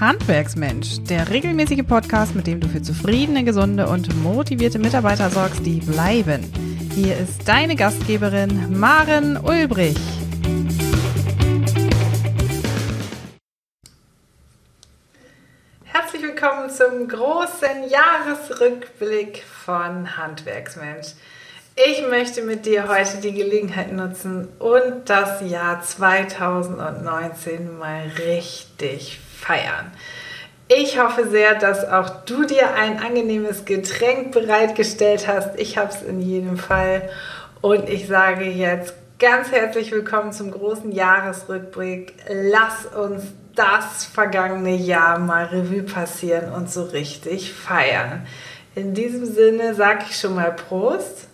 Handwerksmensch, der regelmäßige Podcast, mit dem du für zufriedene, gesunde und motivierte Mitarbeiter sorgst, die bleiben. Hier ist deine Gastgeberin Maren Ulbrich. Herzlich willkommen zum großen Jahresrückblick von Handwerksmensch. Ich möchte mit dir heute die Gelegenheit nutzen und das Jahr 2019 mal richtig feiern. Ich hoffe sehr, dass auch du dir ein angenehmes Getränk bereitgestellt hast. Ich habe es in jedem Fall. Und ich sage jetzt ganz herzlich willkommen zum großen Jahresrückblick. Lass uns das vergangene Jahr mal Revue passieren und so richtig feiern. In diesem Sinne sage ich schon mal Prost.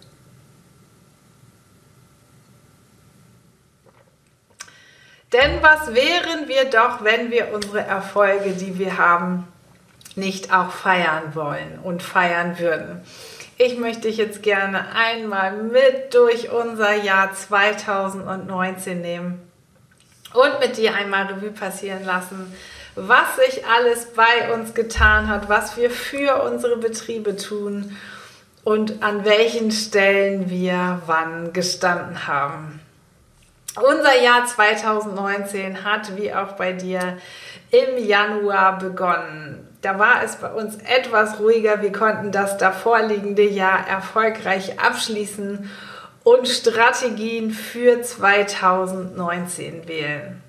Denn was wären wir doch, wenn wir unsere Erfolge, die wir haben, nicht auch feiern wollen und feiern würden? Ich möchte dich jetzt gerne einmal mit durch unser Jahr 2019 nehmen und mit dir einmal Revue passieren lassen, was sich alles bei uns getan hat, was wir für unsere Betriebe tun und an welchen Stellen wir wann gestanden haben. Unser Jahr 2019 hat, wie auch bei dir, im Januar begonnen. Da war es bei uns etwas ruhiger. Wir konnten das davorliegende Jahr erfolgreich abschließen und Strategien für 2019 wählen.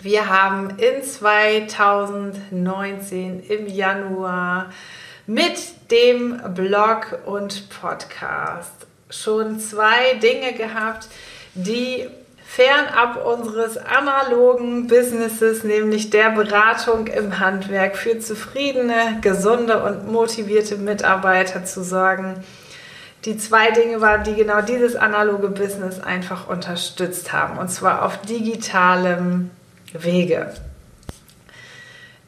Wir haben in 2019 im Januar mit dem Blog und Podcast schon zwei Dinge gehabt, die fernab unseres analogen Businesses, nämlich der Beratung im Handwerk für zufriedene, gesunde und motivierte Mitarbeiter zu sorgen. Die zwei Dinge waren, die genau dieses analoge Business einfach unterstützt haben, und zwar auf digitalem Wege.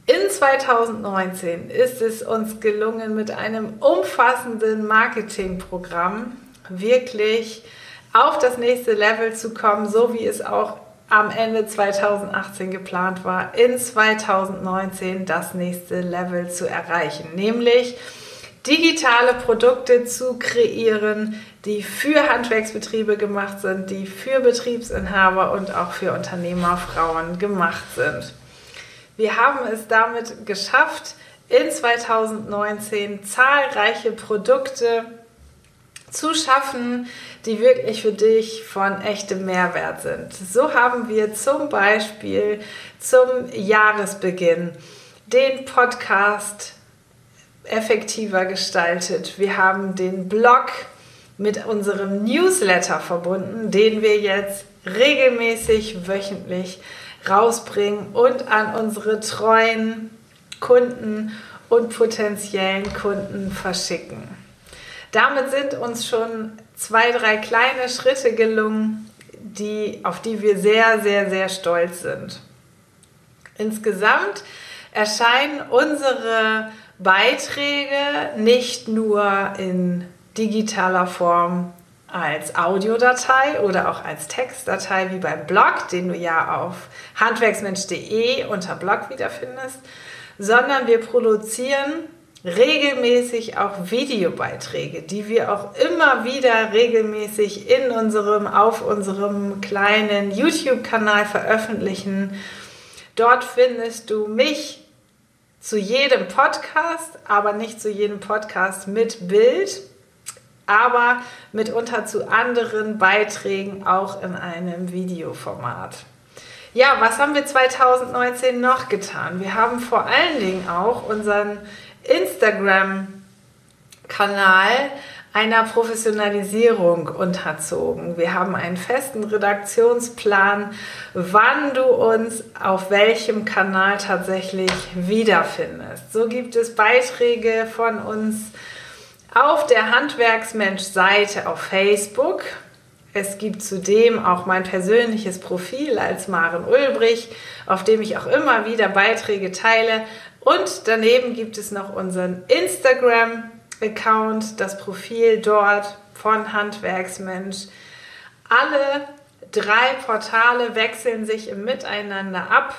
In 2019 ist es uns gelungen, mit einem umfassenden Marketingprogramm wirklich auf das nächste Level zu kommen, so wie es auch am Ende 2018 geplant war, in 2019 das nächste Level zu erreichen, nämlich digitale Produkte zu kreieren, die für Handwerksbetriebe gemacht sind, die für Betriebsinhaber und auch für Unternehmerfrauen gemacht sind. Wir haben es damit geschafft, in 2019 zahlreiche Produkte zu schaffen, die wirklich für dich von echtem Mehrwert sind. So haben wir zum Beispiel zum Jahresbeginn den Podcast effektiver gestaltet. Wir haben den Blog mit unserem Newsletter verbunden, den wir jetzt regelmäßig wöchentlich rausbringen und an unsere treuen Kunden und potenziellen Kunden verschicken. Damit sind uns schon zwei, drei kleine Schritte gelungen, die, auf die wir sehr, sehr, sehr stolz sind. Insgesamt erscheinen unsere Beiträge nicht nur in digitaler Form als Audiodatei oder auch als Textdatei wie beim Blog, den du ja auf handwerksmensch.de unter Blog wiederfindest, sondern wir produzieren regelmäßig auch Videobeiträge, die wir auch immer wieder regelmäßig in unserem, auf unserem kleinen YouTube-Kanal veröffentlichen. Dort findest du mich zu jedem Podcast, aber nicht zu jedem Podcast mit Bild, aber mitunter zu anderen Beiträgen auch in einem Videoformat. Ja, was haben wir 2019 noch getan? Wir haben vor allen Dingen auch unseren Instagram-Kanal einer Professionalisierung unterzogen. Wir haben einen festen Redaktionsplan, wann du uns auf welchem Kanal tatsächlich wiederfindest. So gibt es Beiträge von uns auf der Handwerksmensch-Seite auf Facebook. Es gibt zudem auch mein persönliches Profil als Maren Ulbrich, auf dem ich auch immer wieder Beiträge teile und daneben gibt es noch unseren Instagram-Account, das Profil dort von Handwerksmensch. Alle drei Portale wechseln sich im Miteinander ab.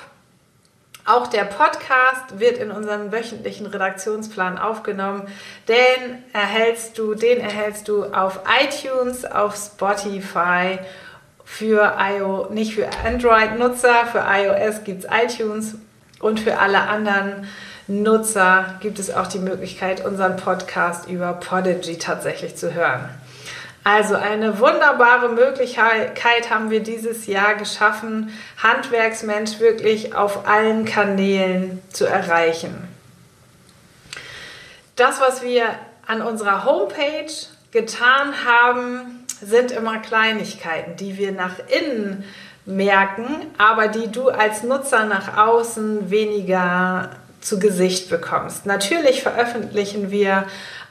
Auch der Podcast wird in unseren wöchentlichen Redaktionsplan aufgenommen. Den erhältst du, den erhältst du auf iTunes, auf Spotify, für iOS, nicht für Android-Nutzer, für iOS gibt es iTunes und für alle anderen Nutzer gibt es auch die Möglichkeit, unseren Podcast über Podigy tatsächlich zu hören. Also eine wunderbare Möglichkeit haben wir dieses Jahr geschaffen, Handwerksmensch wirklich auf allen Kanälen zu erreichen. Das, was wir an unserer Homepage getan haben, sind immer Kleinigkeiten, die wir nach innen merken, aber die du als Nutzer nach außen weniger zu Gesicht bekommst. Natürlich veröffentlichen wir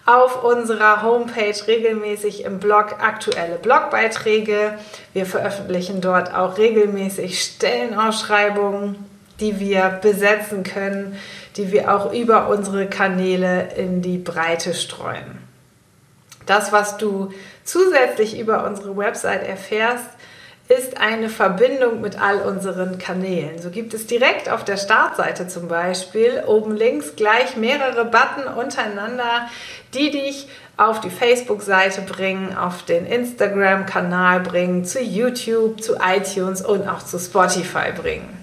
auf unserer Homepage regelmäßig im Blog aktuelle Blogbeiträge. Wir veröffentlichen dort auch regelmäßig Stellenausschreibungen, die wir besetzen können, die wir auch über unsere Kanäle in die Breite streuen. Das, was du zusätzlich über unsere Website erfährst, ist eine Verbindung mit all unseren Kanälen. So gibt es direkt auf der Startseite zum Beispiel oben links gleich mehrere Button untereinander, die dich auf die Facebook-Seite bringen, auf den Instagram-Kanal bringen, zu YouTube, zu iTunes und auch zu Spotify bringen.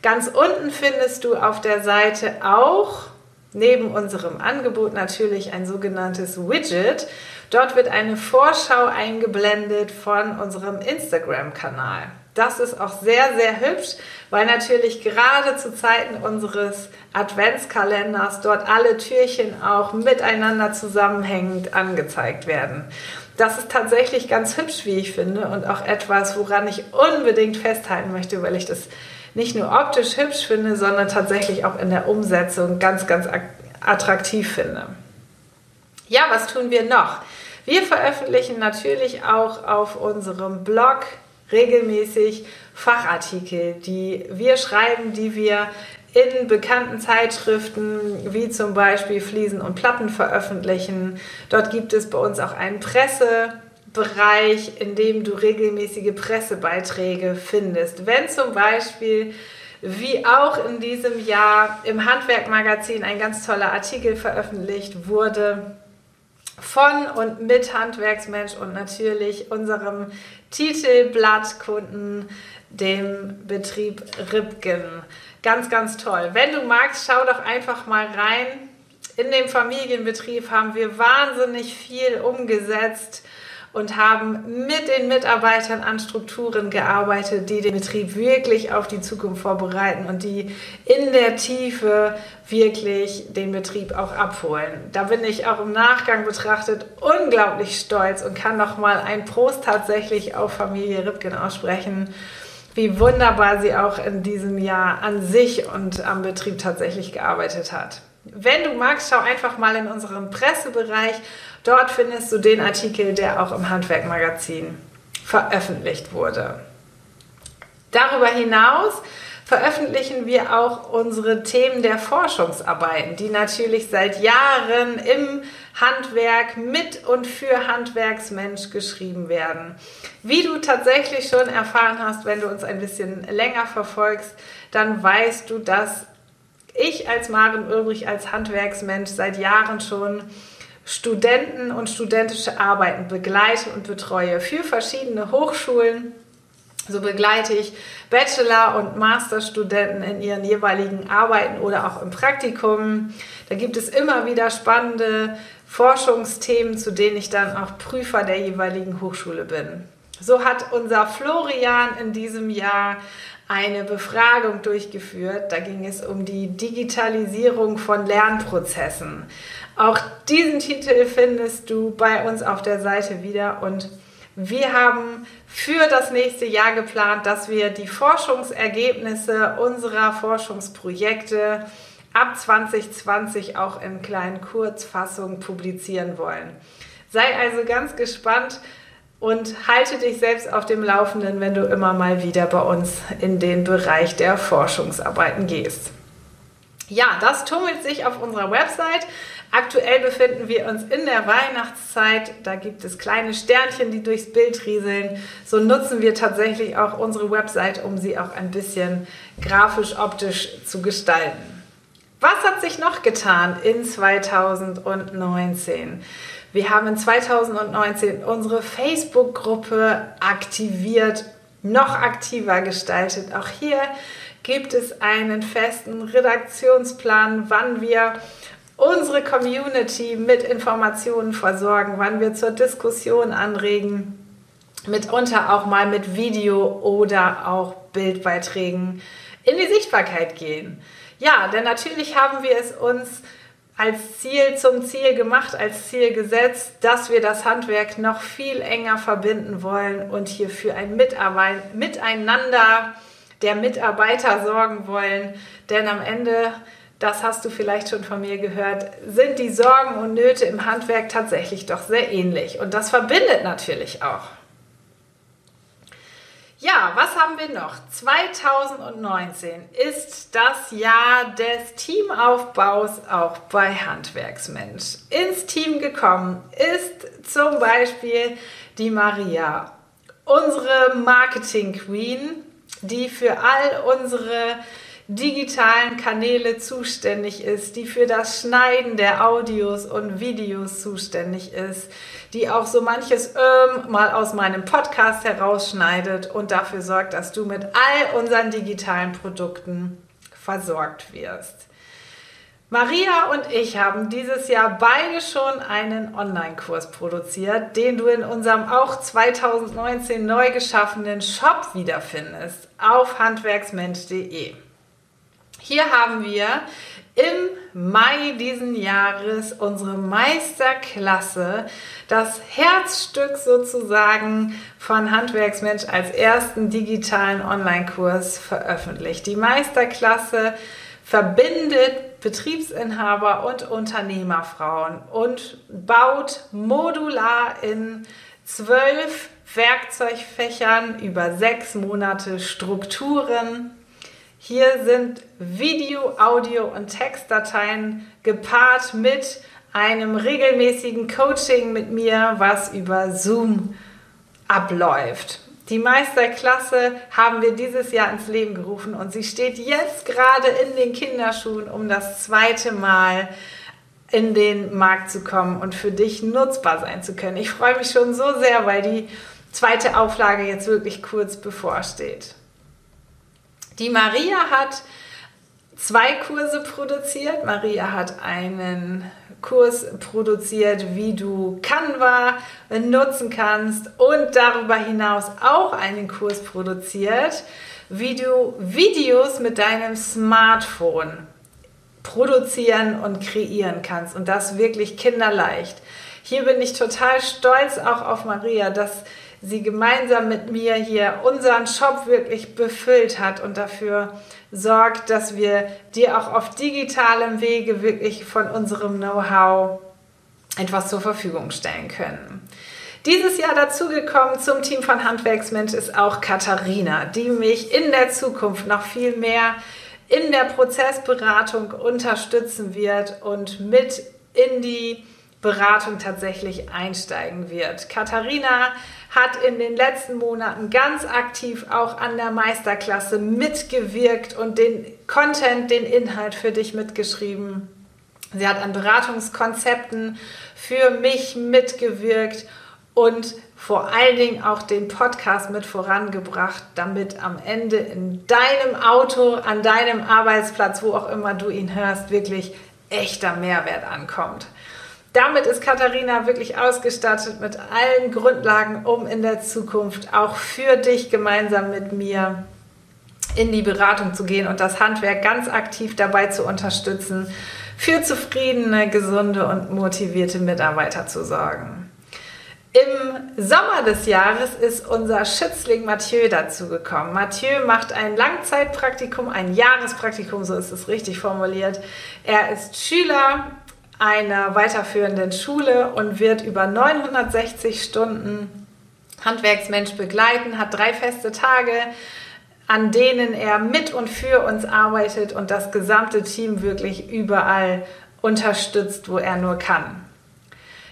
Ganz unten findest du auf der Seite auch neben unserem Angebot natürlich ein sogenanntes Widget, Dort wird eine Vorschau eingeblendet von unserem Instagram-Kanal. Das ist auch sehr, sehr hübsch, weil natürlich gerade zu Zeiten unseres Adventskalenders dort alle Türchen auch miteinander zusammenhängend angezeigt werden. Das ist tatsächlich ganz hübsch, wie ich finde, und auch etwas, woran ich unbedingt festhalten möchte, weil ich das nicht nur optisch hübsch finde, sondern tatsächlich auch in der Umsetzung ganz, ganz attraktiv finde. Ja, was tun wir noch? Wir veröffentlichen natürlich auch auf unserem Blog regelmäßig Fachartikel, die wir schreiben, die wir in bekannten Zeitschriften wie zum Beispiel Fliesen und Platten veröffentlichen. Dort gibt es bei uns auch einen Pressebereich, in dem du regelmäßige Pressebeiträge findest. Wenn zum Beispiel wie auch in diesem Jahr im Handwerkmagazin ein ganz toller Artikel veröffentlicht wurde, von und mit Handwerksmensch und natürlich unserem Titelblattkunden, dem Betrieb Ribgen. Ganz, ganz toll. Wenn du magst, schau doch einfach mal rein. In dem Familienbetrieb haben wir wahnsinnig viel umgesetzt und haben mit den Mitarbeitern an Strukturen gearbeitet, die den Betrieb wirklich auf die Zukunft vorbereiten und die in der Tiefe wirklich den Betrieb auch abholen. Da bin ich auch im Nachgang betrachtet unglaublich stolz und kann noch mal ein Prost tatsächlich auf Familie Ripken aussprechen wie wunderbar sie auch in diesem Jahr an sich und am Betrieb tatsächlich gearbeitet hat. Wenn du magst, schau einfach mal in unseren Pressebereich Dort findest du den Artikel, der auch im Handwerkmagazin veröffentlicht wurde. Darüber hinaus veröffentlichen wir auch unsere Themen der Forschungsarbeiten, die natürlich seit Jahren im Handwerk mit und für Handwerksmensch geschrieben werden. Wie du tatsächlich schon erfahren hast, wenn du uns ein bisschen länger verfolgst, dann weißt du, dass ich als Maren Ulbrich als Handwerksmensch seit Jahren schon Studenten und studentische Arbeiten begleite und betreue für verschiedene Hochschulen. So begleite ich Bachelor- und Masterstudenten in ihren jeweiligen Arbeiten oder auch im Praktikum. Da gibt es immer wieder spannende Forschungsthemen, zu denen ich dann auch Prüfer der jeweiligen Hochschule bin. So hat unser Florian in diesem Jahr eine Befragung durchgeführt. Da ging es um die Digitalisierung von Lernprozessen. Auch diesen Titel findest du bei uns auf der Seite wieder und wir haben für das nächste Jahr geplant, dass wir die Forschungsergebnisse unserer Forschungsprojekte ab 2020 auch in kleinen Kurzfassungen publizieren wollen. Sei also ganz gespannt und halte dich selbst auf dem Laufenden, wenn du immer mal wieder bei uns in den Bereich der Forschungsarbeiten gehst. Ja, das tummelt sich auf unserer Website Aktuell befinden wir uns in der Weihnachtszeit. Da gibt es kleine Sternchen, die durchs Bild rieseln. So nutzen wir tatsächlich auch unsere Website, um sie auch ein bisschen grafisch-optisch zu gestalten. Was hat sich noch getan in 2019? Wir haben in 2019 unsere Facebook-Gruppe aktiviert, noch aktiver gestaltet. Auch hier gibt es einen festen Redaktionsplan, wann wir unsere Community mit Informationen versorgen, wann wir zur Diskussion anregen, mitunter auch mal mit Video oder auch Bildbeiträgen in die Sichtbarkeit gehen. Ja, denn natürlich haben wir es uns als Ziel zum Ziel gemacht, als Ziel gesetzt, dass wir das Handwerk noch viel enger verbinden wollen und hier für ein Mitarbeit Miteinander der Mitarbeiter sorgen wollen. Denn am Ende, das hast du vielleicht schon von mir gehört, sind die Sorgen und Nöte im Handwerk tatsächlich doch sehr ähnlich. Und das verbindet natürlich auch. Ja, was haben wir noch? 2019 ist das Jahr des Teamaufbaus auch bei Handwerksmensch. Ins Team gekommen ist zum Beispiel die Maria, unsere Marketing Queen, die für all unsere digitalen Kanäle zuständig ist, die für das Schneiden der Audios und Videos zuständig ist, die auch so manches ähm, mal aus meinem Podcast herausschneidet und dafür sorgt, dass du mit all unseren digitalen Produkten versorgt wirst. Maria und ich haben dieses Jahr beide schon einen Online-Kurs produziert, den du in unserem auch 2019 neu geschaffenen Shop wiederfindest auf handwerksmensch.de. Hier haben wir im Mai diesen Jahres unsere Meisterklasse, das Herzstück sozusagen von Handwerksmensch als ersten digitalen Online-Kurs veröffentlicht. Die Meisterklasse verbindet Betriebsinhaber und Unternehmerfrauen und baut modular in zwölf Werkzeugfächern über sechs Monate Strukturen, hier sind Video, Audio und Textdateien gepaart mit einem regelmäßigen Coaching mit mir, was über Zoom abläuft. Die Meisterklasse haben wir dieses Jahr ins Leben gerufen und sie steht jetzt gerade in den Kinderschuhen, um das zweite Mal in den Markt zu kommen und für dich nutzbar sein zu können. Ich freue mich schon so sehr, weil die zweite Auflage jetzt wirklich kurz bevorsteht. Die Maria hat zwei Kurse produziert. Maria hat einen Kurs produziert, wie du Canva nutzen kannst und darüber hinaus auch einen Kurs produziert, wie du Videos mit deinem Smartphone produzieren und kreieren kannst und das wirklich kinderleicht. Hier bin ich total stolz auch auf Maria, dass sie gemeinsam mit mir hier unseren Shop wirklich befüllt hat und dafür sorgt, dass wir dir auch auf digitalem Wege wirklich von unserem Know-how etwas zur Verfügung stellen können. Dieses Jahr dazugekommen zum Team von Handwerksmensch ist auch Katharina, die mich in der Zukunft noch viel mehr in der Prozessberatung unterstützen wird und mit in die Beratung tatsächlich einsteigen wird. Katharina hat in den letzten Monaten ganz aktiv auch an der Meisterklasse mitgewirkt und den Content, den Inhalt für dich mitgeschrieben. Sie hat an Beratungskonzepten für mich mitgewirkt und vor allen Dingen auch den Podcast mit vorangebracht, damit am Ende in deinem Auto, an deinem Arbeitsplatz, wo auch immer du ihn hörst, wirklich echter Mehrwert ankommt. Damit ist Katharina wirklich ausgestattet mit allen Grundlagen, um in der Zukunft auch für dich gemeinsam mit mir in die Beratung zu gehen und das Handwerk ganz aktiv dabei zu unterstützen, für zufriedene, gesunde und motivierte Mitarbeiter zu sorgen. Im Sommer des Jahres ist unser Schützling Mathieu dazugekommen. Mathieu macht ein Langzeitpraktikum, ein Jahrespraktikum, so ist es richtig formuliert. Er ist Schüler einer weiterführenden Schule und wird über 960 Stunden Handwerksmensch begleiten, hat drei feste Tage, an denen er mit und für uns arbeitet und das gesamte Team wirklich überall unterstützt, wo er nur kann.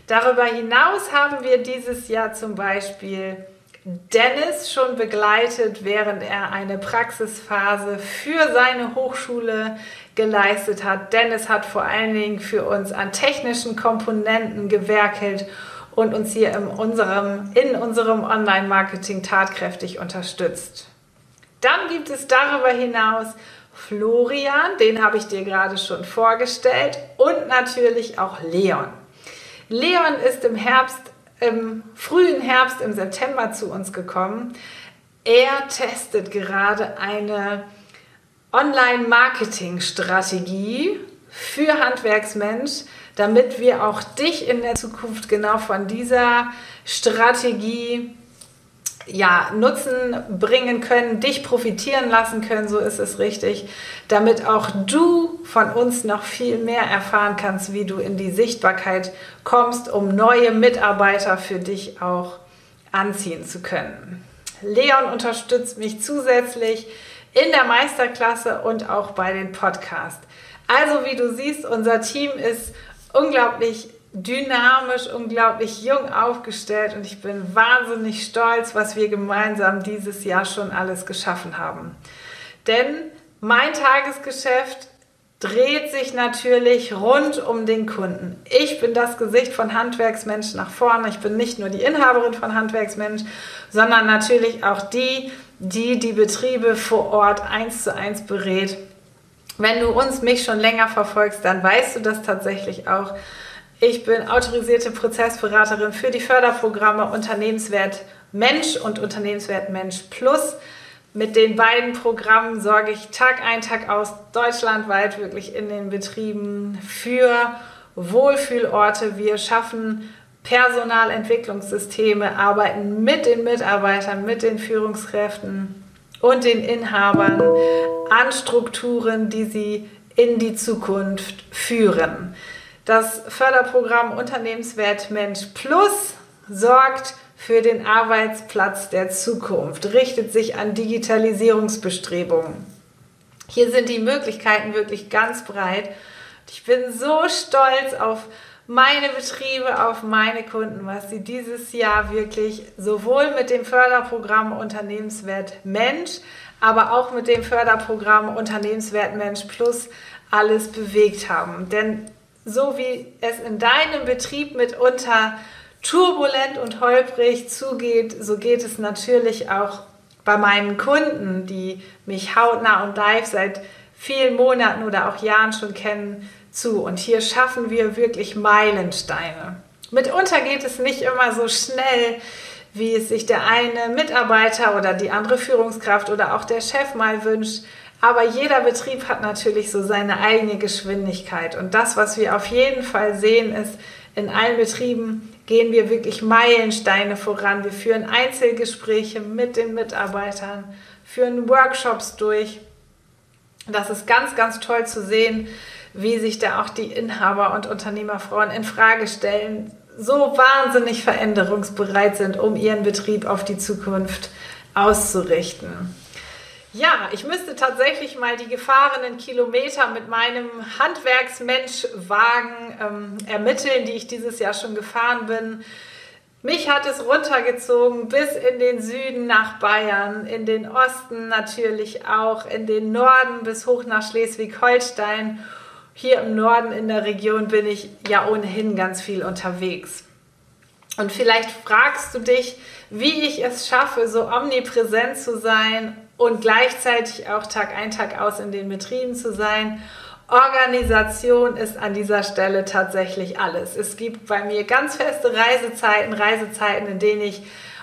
Darüber hinaus haben wir dieses Jahr zum Beispiel Dennis schon begleitet, während er eine Praxisphase für seine Hochschule geleistet hat. Dennis hat vor allen Dingen für uns an technischen Komponenten gewerkelt und uns hier in unserem, in unserem Online-Marketing tatkräftig unterstützt. Dann gibt es darüber hinaus Florian, den habe ich dir gerade schon vorgestellt, und natürlich auch Leon. Leon ist im Herbst, im frühen Herbst, im September zu uns gekommen. Er testet gerade eine Online-Marketing-Strategie für Handwerksmensch, damit wir auch dich in der Zukunft genau von dieser Strategie ja, Nutzen bringen können, dich profitieren lassen können, so ist es richtig, damit auch du von uns noch viel mehr erfahren kannst, wie du in die Sichtbarkeit kommst, um neue Mitarbeiter für dich auch anziehen zu können. Leon unterstützt mich zusätzlich in der Meisterklasse und auch bei den Podcasts. Also wie du siehst, unser Team ist unglaublich dynamisch, unglaublich jung aufgestellt und ich bin wahnsinnig stolz, was wir gemeinsam dieses Jahr schon alles geschaffen haben. Denn mein Tagesgeschäft dreht sich natürlich rund um den Kunden. Ich bin das Gesicht von Handwerksmensch nach vorne. Ich bin nicht nur die Inhaberin von Handwerksmensch, sondern natürlich auch die, die die Betriebe vor Ort eins zu eins berät. Wenn du uns mich schon länger verfolgst, dann weißt du das tatsächlich auch. Ich bin autorisierte Prozessberaterin für die Förderprogramme Unternehmenswert Mensch und Unternehmenswert Mensch Plus. Mit den beiden Programmen sorge ich Tag ein, Tag aus deutschlandweit wirklich in den Betrieben für Wohlfühlorte. Wir schaffen Personalentwicklungssysteme, arbeiten mit den Mitarbeitern, mit den Führungskräften und den Inhabern an Strukturen, die sie in die Zukunft führen. Das Förderprogramm Unternehmenswert Mensch Plus sorgt für den Arbeitsplatz der Zukunft, richtet sich an Digitalisierungsbestrebungen. Hier sind die Möglichkeiten wirklich ganz breit. Ich bin so stolz auf meine Betriebe, auf meine Kunden, was sie dieses Jahr wirklich sowohl mit dem Förderprogramm Unternehmenswert Mensch, aber auch mit dem Förderprogramm Unternehmenswert Mensch Plus alles bewegt haben. Denn so wie es in deinem Betrieb mitunter turbulent und holprig zugeht, so geht es natürlich auch bei meinen Kunden, die mich hautnah und live seit vielen Monaten oder auch Jahren schon kennen, zu. Und hier schaffen wir wirklich Meilensteine. Mitunter geht es nicht immer so schnell, wie es sich der eine Mitarbeiter oder die andere Führungskraft oder auch der Chef mal wünscht. Aber jeder Betrieb hat natürlich so seine eigene Geschwindigkeit. Und das, was wir auf jeden Fall sehen, ist, in allen Betrieben gehen wir wirklich Meilensteine voran. Wir führen Einzelgespräche mit den Mitarbeitern, führen Workshops durch. Das ist ganz, ganz toll zu sehen, wie sich da auch die Inhaber und Unternehmerfrauen in Frage stellen, so wahnsinnig veränderungsbereit sind, um ihren Betrieb auf die Zukunft auszurichten. Ja, ich müsste tatsächlich mal die gefahrenen Kilometer mit meinem Handwerksmenschwagen ähm, ermitteln, die ich dieses Jahr schon gefahren bin. Mich hat es runtergezogen bis in den Süden nach Bayern, in den Osten natürlich auch, in den Norden bis hoch nach Schleswig-Holstein. Hier im Norden in der Region bin ich ja ohnehin ganz viel unterwegs. Und vielleicht fragst du dich, wie ich es schaffe, so omnipräsent zu sein und gleichzeitig auch Tag ein, Tag aus in den Betrieben zu sein. Organisation ist an dieser Stelle tatsächlich alles. Es gibt bei mir ganz feste Reisezeiten, Reisezeiten, in denen ich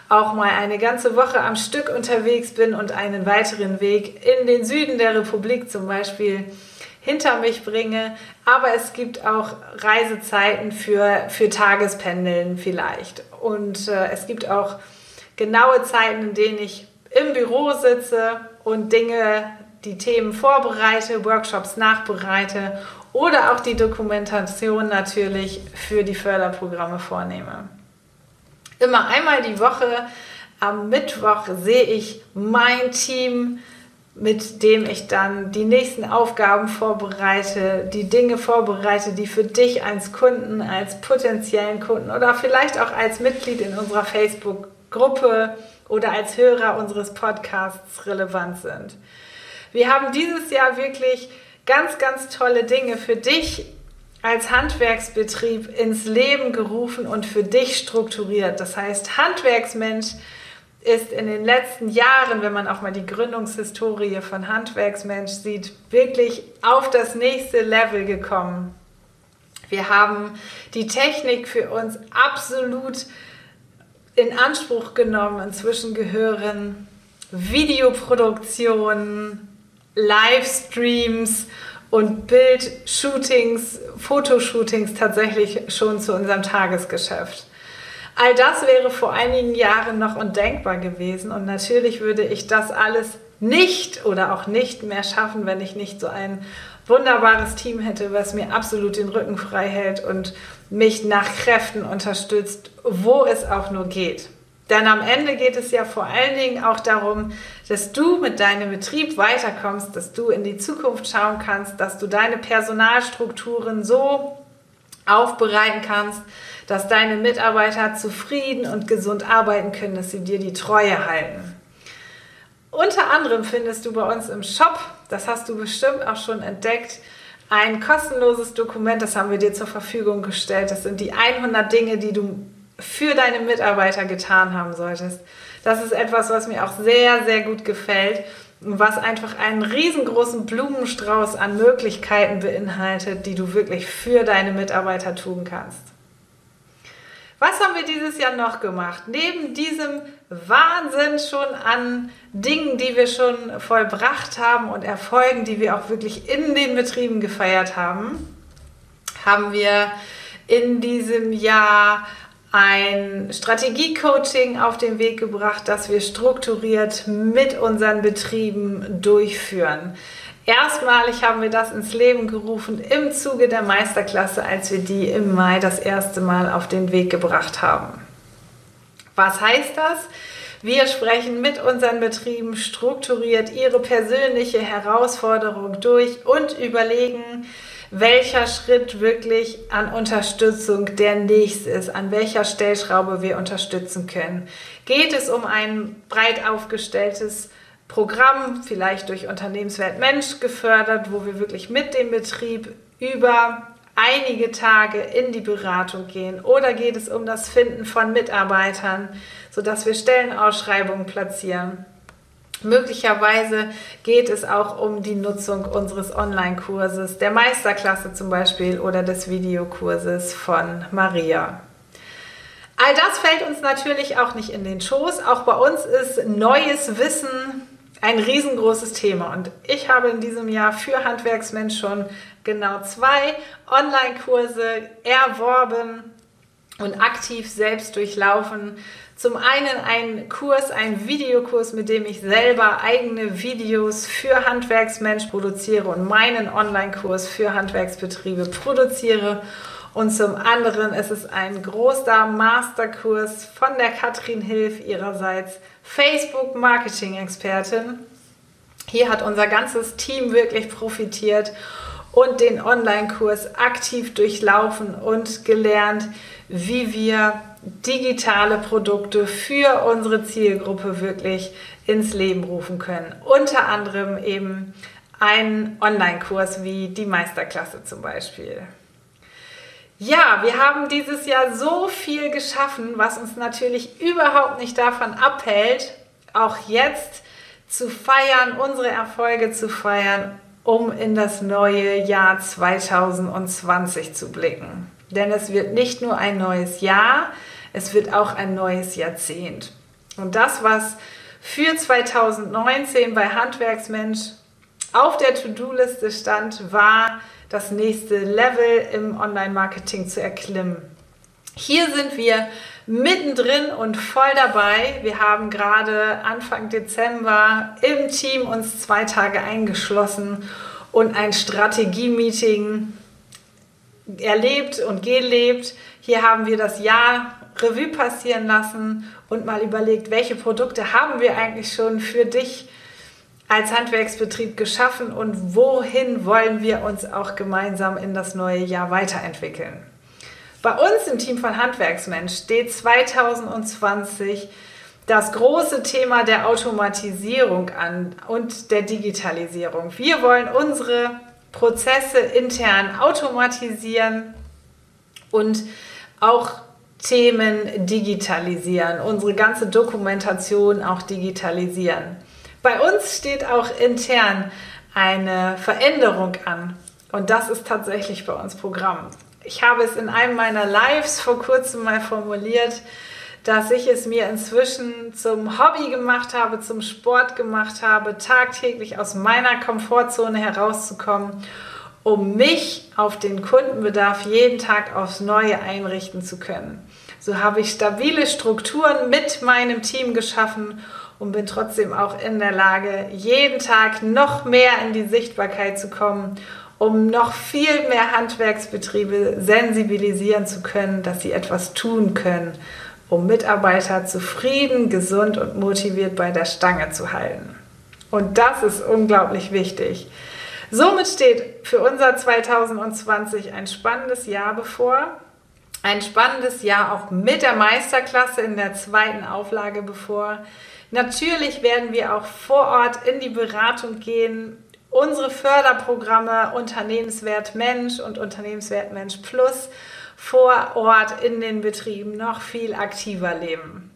auch mal eine ganze Woche am Stück unterwegs bin und einen weiteren Weg in den Süden der Republik zum Beispiel hinter mich bringe. Aber es gibt auch Reisezeiten für, für Tagespendeln vielleicht. Und äh, es gibt auch genaue Zeiten, in denen ich im Büro sitze und Dinge, die Themen vorbereite, Workshops nachbereite oder auch die Dokumentation natürlich für die Förderprogramme vornehme. Immer einmal die Woche am Mittwoch sehe ich mein Team mit dem ich dann die nächsten Aufgaben vorbereite, die Dinge vorbereite, die für dich als Kunden, als potenziellen Kunden oder vielleicht auch als Mitglied in unserer Facebook-Gruppe oder als Hörer unseres Podcasts relevant sind. Wir haben dieses Jahr wirklich ganz, ganz tolle Dinge für dich als Handwerksbetrieb ins Leben gerufen und für dich strukturiert. Das heißt, Handwerksmensch ist in den letzten Jahren, wenn man auch mal die Gründungshistorie von Handwerksmensch sieht, wirklich auf das nächste Level gekommen. Wir haben die Technik für uns absolut in Anspruch genommen. Inzwischen gehören Videoproduktionen, Livestreams und Bildshootings, Fotoshootings tatsächlich schon zu unserem Tagesgeschäft. All das wäre vor einigen Jahren noch undenkbar gewesen und natürlich würde ich das alles nicht oder auch nicht mehr schaffen, wenn ich nicht so ein wunderbares Team hätte, was mir absolut den Rücken frei hält und mich nach Kräften unterstützt, wo es auch nur geht. Denn am Ende geht es ja vor allen Dingen auch darum, dass du mit deinem Betrieb weiterkommst, dass du in die Zukunft schauen kannst, dass du deine Personalstrukturen so aufbereiten kannst, dass deine Mitarbeiter zufrieden und gesund arbeiten können, dass sie dir die Treue halten. Unter anderem findest du bei uns im Shop, das hast du bestimmt auch schon entdeckt, ein kostenloses Dokument, das haben wir dir zur Verfügung gestellt. Das sind die 100 Dinge, die du für deine Mitarbeiter getan haben solltest. Das ist etwas, was mir auch sehr, sehr gut gefällt was einfach einen riesengroßen Blumenstrauß an Möglichkeiten beinhaltet, die du wirklich für deine Mitarbeiter tun kannst. Was haben wir dieses Jahr noch gemacht? Neben diesem Wahnsinn schon an Dingen, die wir schon vollbracht haben und Erfolgen, die wir auch wirklich in den Betrieben gefeiert haben, haben wir in diesem Jahr ein Strategiecoaching auf den Weg gebracht, das wir strukturiert mit unseren Betrieben durchführen. Erstmalig haben wir das ins Leben gerufen im Zuge der Meisterklasse, als wir die im Mai das erste Mal auf den Weg gebracht haben. Was heißt das? Wir sprechen mit unseren Betrieben strukturiert ihre persönliche Herausforderung durch und überlegen, welcher Schritt wirklich an Unterstützung der nächste ist, an welcher Stellschraube wir unterstützen können. Geht es um ein breit aufgestelltes Programm, vielleicht durch Unternehmenswert Mensch gefördert, wo wir wirklich mit dem Betrieb über einige Tage in die Beratung gehen? Oder geht es um das Finden von Mitarbeitern, sodass wir Stellenausschreibungen platzieren? Möglicherweise geht es auch um die Nutzung unseres Online-Kurses, der Meisterklasse zum Beispiel oder des Videokurses von Maria. All das fällt uns natürlich auch nicht in den Schoß. Auch bei uns ist neues Wissen ein riesengroßes Thema. Und ich habe in diesem Jahr für Handwerksmensch schon genau zwei Online-Kurse erworben und aktiv selbst durchlaufen zum einen ein Kurs, ein Videokurs, mit dem ich selber eigene Videos für Handwerksmensch produziere und meinen Online-Kurs für Handwerksbetriebe produziere. Und zum anderen ist es ein großer Masterkurs von der Katrin Hilf, ihrerseits Facebook-Marketing-Expertin. Hier hat unser ganzes Team wirklich profitiert und den Online-Kurs aktiv durchlaufen und gelernt, wie wir digitale Produkte für unsere Zielgruppe wirklich ins Leben rufen können. Unter anderem eben einen Online-Kurs wie die Meisterklasse zum Beispiel. Ja, wir haben dieses Jahr so viel geschaffen, was uns natürlich überhaupt nicht davon abhält, auch jetzt zu feiern, unsere Erfolge zu feiern, um in das neue Jahr 2020 zu blicken. Denn es wird nicht nur ein neues Jahr, es wird auch ein neues Jahrzehnt. Und das, was für 2019 bei Handwerksmensch auf der To-Do-Liste stand, war das nächste Level im Online-Marketing zu erklimmen. Hier sind wir mittendrin und voll dabei. Wir haben gerade Anfang Dezember im Team uns zwei Tage eingeschlossen und ein Strategie-Meeting erlebt und gelebt. Hier haben wir das Jahr Revue passieren lassen und mal überlegt, welche Produkte haben wir eigentlich schon für dich als Handwerksbetrieb geschaffen und wohin wollen wir uns auch gemeinsam in das neue Jahr weiterentwickeln? Bei uns im Team von Handwerksmensch steht 2020 das große Thema der Automatisierung an und der Digitalisierung. Wir wollen unsere Prozesse intern automatisieren und auch Themen digitalisieren, unsere ganze Dokumentation auch digitalisieren. Bei uns steht auch intern eine Veränderung an und das ist tatsächlich bei uns Programm. Ich habe es in einem meiner Lives vor kurzem mal formuliert, dass ich es mir inzwischen zum Hobby gemacht habe, zum Sport gemacht habe, tagtäglich aus meiner Komfortzone herauszukommen, um mich auf den Kundenbedarf jeden Tag aufs Neue einrichten zu können. So habe ich stabile Strukturen mit meinem Team geschaffen und bin trotzdem auch in der Lage, jeden Tag noch mehr in die Sichtbarkeit zu kommen, um noch viel mehr Handwerksbetriebe sensibilisieren zu können, dass sie etwas tun können um Mitarbeiter zufrieden, gesund und motiviert bei der Stange zu halten. Und das ist unglaublich wichtig. Somit steht für unser 2020 ein spannendes Jahr bevor. Ein spannendes Jahr auch mit der Meisterklasse in der zweiten Auflage bevor. Natürlich werden wir auch vor Ort in die Beratung gehen, unsere Förderprogramme Unternehmenswert Mensch und Unternehmenswert Mensch Plus vor Ort in den Betrieben noch viel aktiver leben.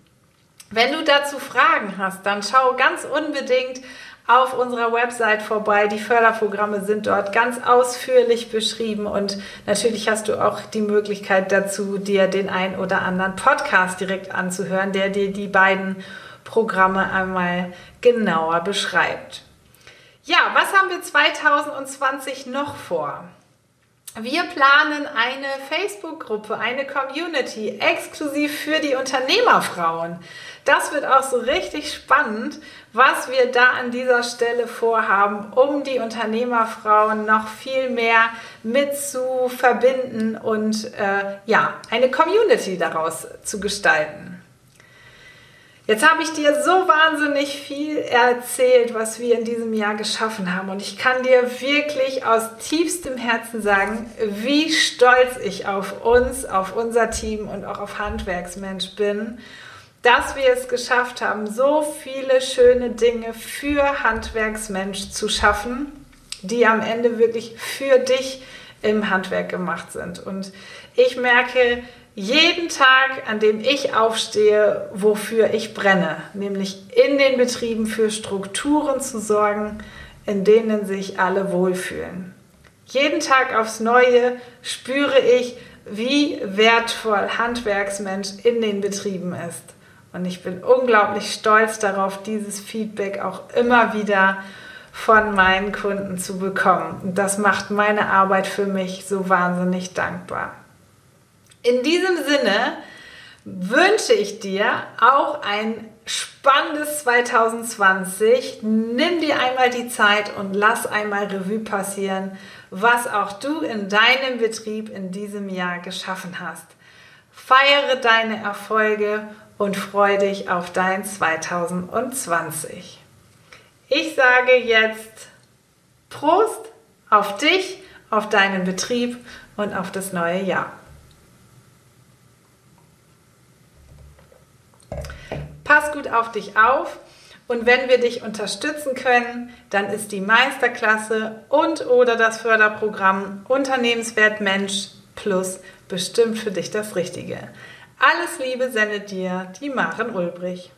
Wenn du dazu Fragen hast, dann schau ganz unbedingt auf unserer Website vorbei. Die Förderprogramme sind dort ganz ausführlich beschrieben und natürlich hast du auch die Möglichkeit dazu, dir den ein oder anderen Podcast direkt anzuhören, der dir die beiden Programme einmal genauer beschreibt. Ja, was haben wir 2020 noch vor? Wir planen eine Facebook-Gruppe, eine Community exklusiv für die Unternehmerfrauen. Das wird auch so richtig spannend, was wir da an dieser Stelle vorhaben, um die Unternehmerfrauen noch viel mehr mit zu verbinden und äh, ja, eine Community daraus zu gestalten. Jetzt habe ich dir so wahnsinnig viel erzählt, was wir in diesem Jahr geschaffen haben. Und ich kann dir wirklich aus tiefstem Herzen sagen, wie stolz ich auf uns, auf unser Team und auch auf Handwerksmensch bin, dass wir es geschafft haben, so viele schöne Dinge für Handwerksmensch zu schaffen, die am Ende wirklich für dich im Handwerk gemacht sind. Und ich merke, jeden Tag, an dem ich aufstehe, wofür ich brenne, nämlich in den Betrieben für Strukturen zu sorgen, in denen sich alle wohlfühlen. Jeden Tag aufs Neue spüre ich, wie wertvoll Handwerksmensch in den Betrieben ist. Und ich bin unglaublich stolz darauf, dieses Feedback auch immer wieder von meinen Kunden zu bekommen. Und das macht meine Arbeit für mich so wahnsinnig dankbar. In diesem Sinne wünsche ich dir auch ein spannendes 2020. Nimm dir einmal die Zeit und lass einmal Revue passieren, was auch du in deinem Betrieb in diesem Jahr geschaffen hast. Feiere deine Erfolge und freue dich auf dein 2020. Ich sage jetzt Prost auf dich, auf deinen Betrieb und auf das neue Jahr. Pass gut auf dich auf. Und wenn wir dich unterstützen können, dann ist die Meisterklasse und oder das Förderprogramm Unternehmenswert Mensch Plus bestimmt für dich das Richtige. Alles Liebe sendet dir die Maren Ulbrich.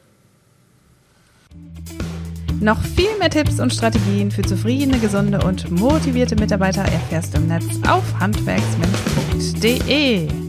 Noch viel mehr Tipps und Strategien für zufriedene, gesunde und motivierte Mitarbeiter erfährst du im Netz auf handwerksmensch.de.